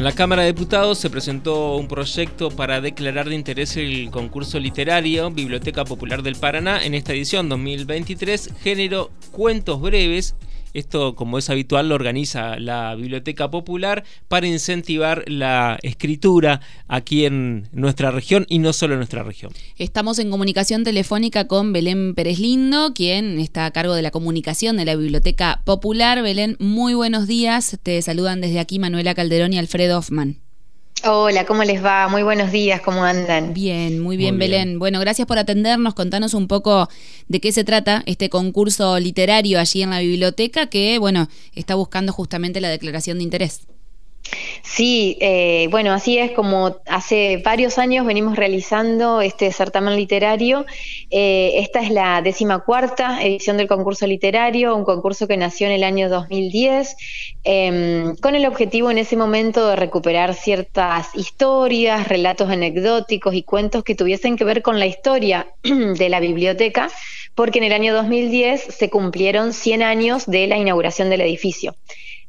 En la Cámara de Diputados se presentó un proyecto para declarar de interés el concurso literario Biblioteca Popular del Paraná en esta edición 2023, género Cuentos Breves esto, como es habitual, lo organiza la Biblioteca Popular para incentivar la escritura aquí en nuestra región y no solo en nuestra región. Estamos en comunicación telefónica con Belén Pérez Lindo, quien está a cargo de la comunicación de la Biblioteca Popular. Belén, muy buenos días. Te saludan desde aquí Manuela Calderón y Alfredo Hoffman. Hola, ¿cómo les va? Muy buenos días, ¿cómo andan? Bien, muy bien, Belén. Bueno, gracias por atendernos. Contanos un poco de qué se trata este concurso literario allí en la biblioteca que, bueno, está buscando justamente la declaración de interés. Sí, eh, bueno, así es como hace varios años venimos realizando este certamen literario. Eh, esta es la decimacuarta edición del concurso literario, un concurso que nació en el año 2010, em, con el objetivo en ese momento de recuperar ciertas historias, relatos anecdóticos y cuentos que tuviesen que ver con la historia de la biblioteca, porque en el año 2010 se cumplieron 100 años de la inauguración del edificio.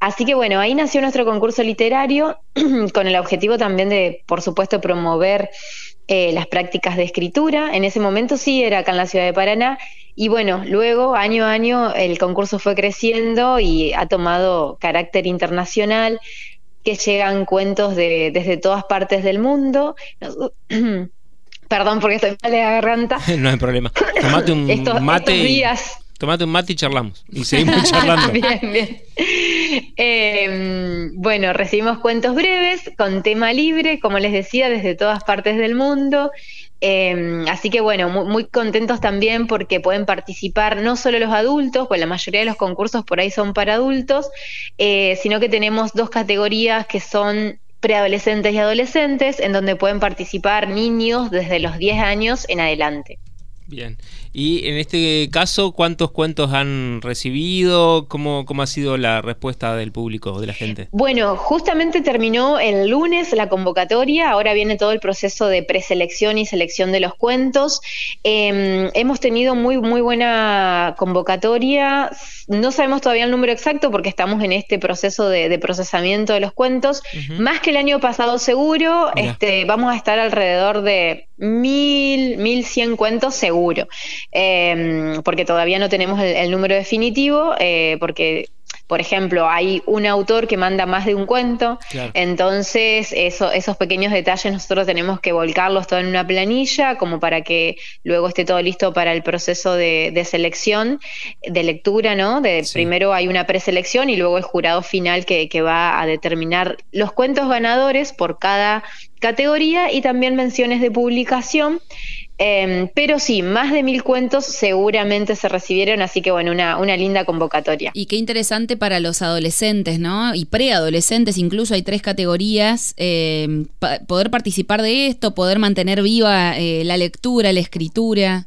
Así que bueno, ahí nació nuestro concurso literario con el objetivo también de, por supuesto, promover eh, las prácticas de escritura. En ese momento sí era acá en la ciudad de Paraná. Y bueno, luego, año a año, el concurso fue creciendo y ha tomado carácter internacional, que llegan cuentos de, desde todas partes del mundo. Perdón porque estoy mal de garganta. no hay problema. Tomate un mate. días. Tomate un mate y charlamos. Y seguimos charlando. bien, bien. Em, bueno, recibimos cuentos breves con tema libre, como les decía, desde todas partes del mundo. Em, así que bueno, muy, contentos también porque pueden participar no solo los adultos, pues la mayoría de los concursos por ahí son para adultos, eh, sino que tenemos dos categorías que son preadolescentes y adolescentes, en donde pueden participar niños desde los 10 años en adelante. Bien. Y en este caso, ¿cuántos cuentos han recibido? ¿Cómo, ¿Cómo ha sido la respuesta del público, de la gente? Bueno, justamente terminó el lunes la convocatoria, ahora viene todo el proceso de preselección y selección de los cuentos. Em, hemos tenido muy, muy buena convocatoria. No sabemos todavía el número exacto porque estamos en este proceso de, procesamiento de los cuentos. Más que el año pasado seguro, este, vamos a estar alrededor de mil, mil cien cuentos seguro, em, porque todavía no tenemos el, número definitivo, eh, porque por ejemplo, hay un autor que manda más de un cuento, entonces esos pequeños detalles nosotros tenemos que volcarlos todo en una planilla como para que luego esté todo listo para el proceso de, selección, de lectura, ¿no? De, Primero hay una preselección y luego el jurado final que, que va a determinar los cuentos ganadores por cada categoría y también menciones de publicación. Em, pero sí, más de mil cuentos seguramente se recibieron, así que bueno, una, una linda convocatoria. Y qué interesante para los adolescentes, ¿no? Y preadolescentes, incluso hay tres categorías, em, poder participar de esto, poder mantener viva eh, la lectura, la escritura.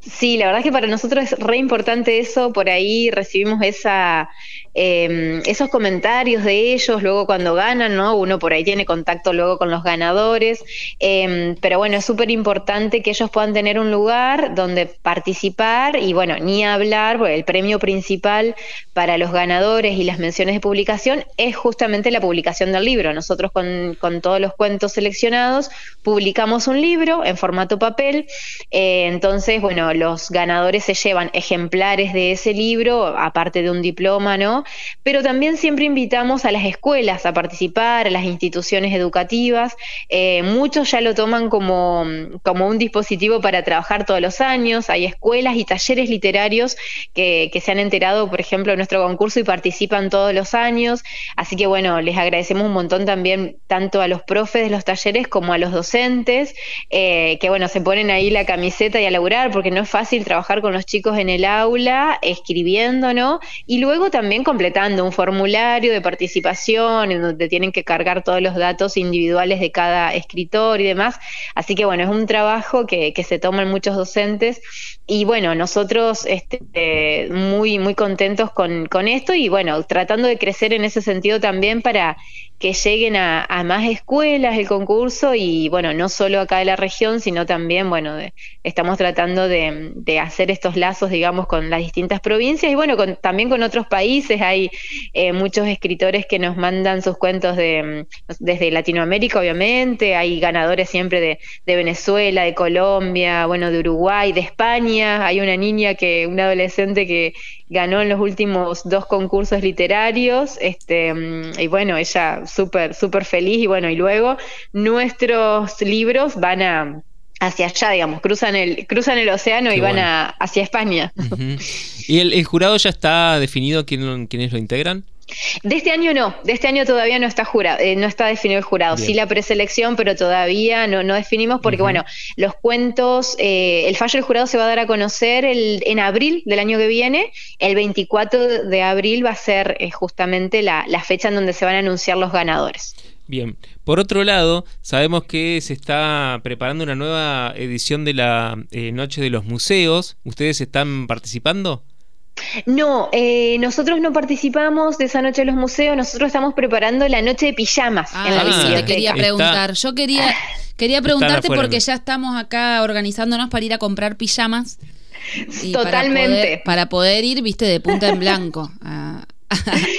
Sí, la verdad es que para nosotros es re importante eso, por ahí recibimos esa, em, esos comentarios de ellos, luego cuando ganan, ¿no? Uno por ahí tiene contacto luego con los ganadores, em, pero bueno, es súper importante que ellos puedan tener un lugar donde participar y bueno, ni hablar, porque el premio principal para los ganadores y las menciones de publicación es justamente la publicación del libro. Nosotros con, con todos los cuentos seleccionados publicamos un libro en formato papel, eh, entonces entonces, bueno, los ganadores se llevan ejemplares de ese libro, aparte de un diploma, ¿no? Pero también siempre invitamos a las escuelas a participar, a las instituciones educativas. Eh, muchos ya lo toman como, como un dispositivo para trabajar todos los años. Hay escuelas y talleres literarios que, se han enterado, por ejemplo, de nuestro concurso y participan todos los años. Así que, bueno, les agradecemos un montón también tanto a los profes de los talleres como a los docentes, eh, que, bueno, se ponen ahí la camiseta y a laburar porque no es fácil trabajar con los chicos en el aula, escribiendo, ¿no? Y luego también completando un formulario de participación en donde tienen que cargar todos los datos individuales de cada escritor y demás. Así que bueno, es un trabajo que, que se toman muchos docentes y bueno, nosotros este, muy, muy contentos con, con esto y bueno, tratando de crecer en ese sentido también para que lleguen a, más escuelas el concurso y bueno, no solo acá de la región, sino también, bueno, estamos tratando de, hacer estos lazos, digamos, con las distintas provincias y bueno, también con otros países. Hay eh, muchos escritores que nos mandan sus cuentos de, desde Latinoamérica, obviamente, hay ganadores siempre de, de Venezuela, de Colombia, bueno, de Uruguay, de España. Hay una niña que, una adolescente que ganó en los últimos dos concursos literarios, este, y bueno, ella súper, súper feliz, y bueno, y luego nuestros libros van a hacia allá, digamos, cruzan el, cruzan el océano y van a, hacia España. ¿Y el, jurado ya está definido quién, quiénes lo integran? De este año no, de este año todavía no está jurado, eh, no está definido el jurado. Sí la preselección, pero todavía no, no definimos porque, bueno, los cuentos, eh, el fallo del jurado se va a dar a conocer el, en abril del año que viene. El 24 de abril va a ser eh, justamente la, la fecha en donde se van a anunciar los ganadores. Bien, por otro lado, sabemos que se está preparando una nueva edición de la Noche de los Museos. ¿Ustedes están participando? No, eh, nosotros no participamos de esa noche de los museos, nosotros estamos preparando la noche de pijamas en la biblioteca. Te quería preguntar, yo quería, quería preguntarte porque ya estamos acá organizándonos para ir a comprar pijamas. Totalmente. Para poder, ir, viste, de punta en blanco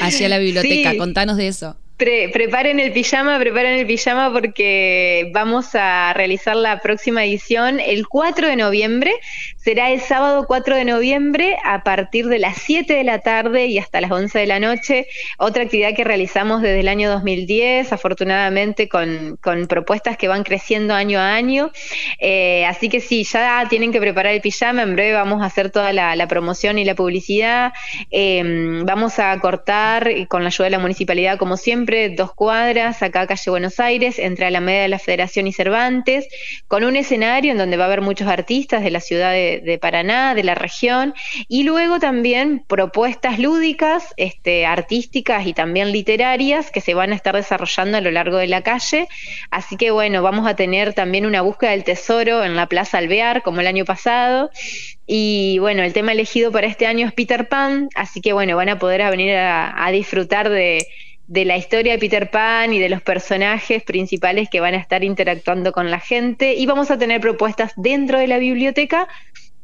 hacia la biblioteca. Contanos de eso preparen el pijama, preparen el pijama porque vamos a realizar la próxima edición el 4 de noviembre. Será el sábado 4 de noviembre a partir de las 7 de la tarde y hasta las 11 de la noche. Otra actividad que realizamos desde el año 2010, afortunadamente con, propuestas que van creciendo año a año. Eh, así que sí, ya tienen que preparar el pijama. En breve vamos a hacer toda la, promoción y la publicidad. Em, vamos a cortar con la ayuda de la municipalidad, como siempre dos cuadras, acá calle Buenos Aires, entre Alameda de la Federación y Cervantes, con un escenario en donde va a haber muchos artistas de la ciudad de, Paraná, de la región, y luego también propuestas lúdicas, este, artísticas y también literarias que se van a estar desarrollando a lo largo de la calle. Así que bueno, vamos a tener también una búsqueda del tesoro en la Plaza Alvear, como el año pasado. Y bueno, el tema elegido para este año es Peter Pan, así que bueno, van a poder venir a disfrutar de, de la historia de Peter Pan y de los personajes principales que van a estar interactuando con la gente y vamos a tener propuestas dentro de la biblioteca.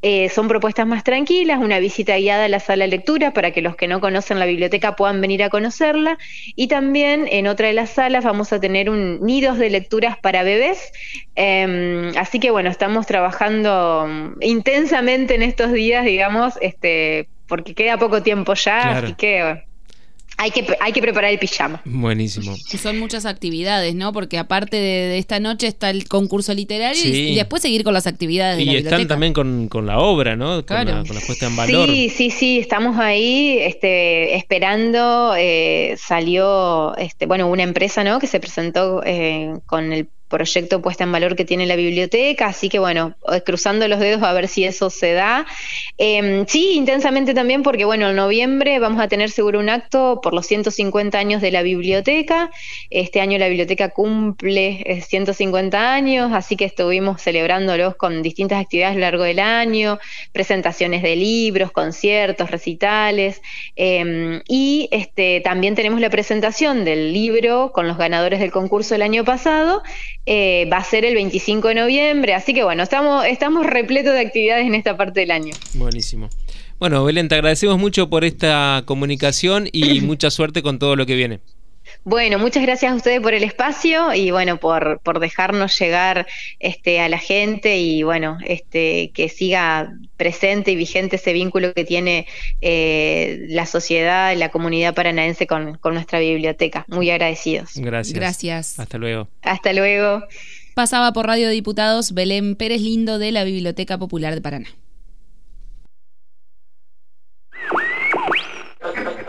Eh, son propuestas más tranquilas, una visita guiada a la sala de lectura para que los que no conocen la biblioteca puedan venir a conocerla. Y también en otra de las salas vamos a tener un nidos de lecturas para bebés. Em, así que bueno, estamos trabajando intensamente en estos días, digamos, este, porque queda poco tiempo ya, así que hay que, hay que preparar el pijama. Buenísimo. son muchas actividades, ¿no? Porque aparte de, esta noche está el concurso literario y, después seguir con las actividades de y están también con, la obra, ¿no? Con, la, puesta en valor. Sí, sí, sí, estamos ahí este, esperando. Eh, salió, este, bueno, una empresa, ¿no? Que se presentó eh, con el proyecto puesta en valor que tiene la biblioteca, así que bueno, eh, cruzando los dedos a ver si eso se da. Em, sí, intensamente también porque bueno, en noviembre vamos a tener seguro un acto por los 150 años de la biblioteca. Este año la biblioteca cumple 150 eh, años, así que estuvimos celebrándolos con distintas actividades a lo largo del año, presentaciones de libros, conciertos, recitales, em, y este, también tenemos la presentación del libro con los ganadores del concurso del año pasado eh, va a ser el 25 de noviembre, así que bueno, estamos, estamos repletos de actividades en esta parte del año. Buenísimo. Bueno, Belén, te agradecemos mucho por esta comunicación y mucha suerte con todo lo que viene. Bueno, muchas gracias a ustedes por el espacio y bueno, por, por dejarnos llegar este, a la gente y bueno, este, que siga presente y vigente ese vínculo que tiene eh, la sociedad, la comunidad paranaense con, con nuestra biblioteca. Muy agradecidos. Gracias. Gracias. Hasta luego. Hasta luego. Pasaba por Radio Diputados Belén Pérez Lindo de la Biblioteca Popular de Paraná.